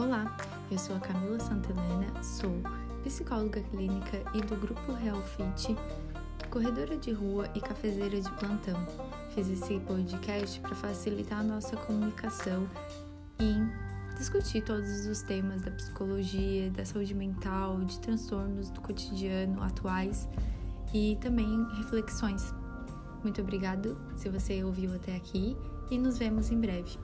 Olá, Eu sou a Camila Santelena, sou psicóloga clínica e do grupo Real Fit, corredora de rua e cafezeira de plantão. Fiz esse podcast para facilitar a nossa comunicação e discutir todos os temas da psicologia, da saúde mental, de transtornos do cotidiano atuais e também reflexões. Muito obrigado se você ouviu até aqui e nos vemos em breve.